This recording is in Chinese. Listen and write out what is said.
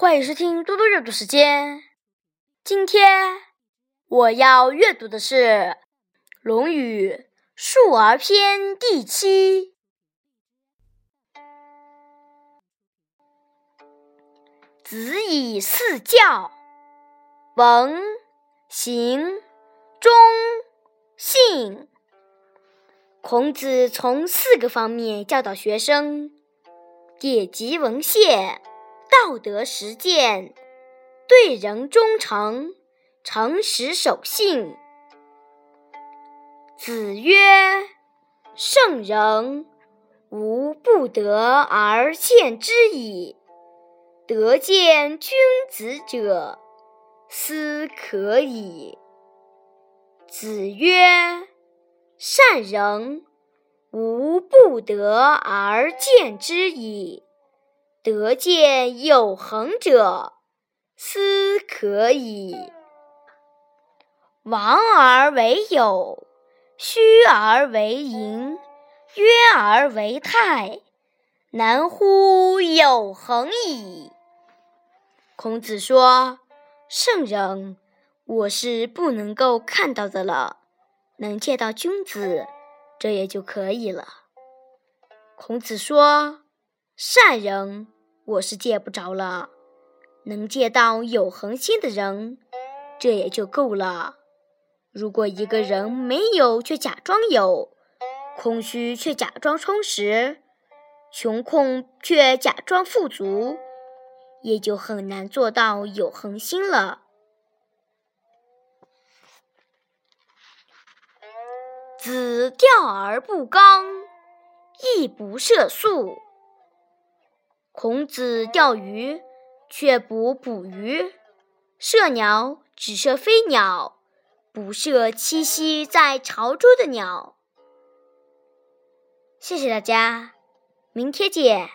欢迎收听多多阅读时间。今天我要阅读的是《论语·述而篇》第七。子以四教：文、行、忠、信。孔子从四个方面教导学生：典籍文献、道德实践、对人忠诚、诚实守信。子曰：“圣人，无不得而见之矣。得见君子者，斯可矣。”子曰。善人，无不得而见之矣。得见有恒者，斯可矣。亡而为有，虚而为盈，约而为泰，难乎有恒矣。孔子说：“圣人，我是不能够看到的了。”能见到君子，这也就可以了。孔子说：“善人，我是见不着了；能见到有恒心的人，这也就够了。如果一个人没有却假装有，空虚却假装充实，穷困却假装富足，也就很难做到有恒心了。”子钓而不刚，亦不涉宿。孔子钓鱼，却不捕鱼；射鸟，只射飞鸟，不射栖息在巢中的鸟。谢谢大家，明天见。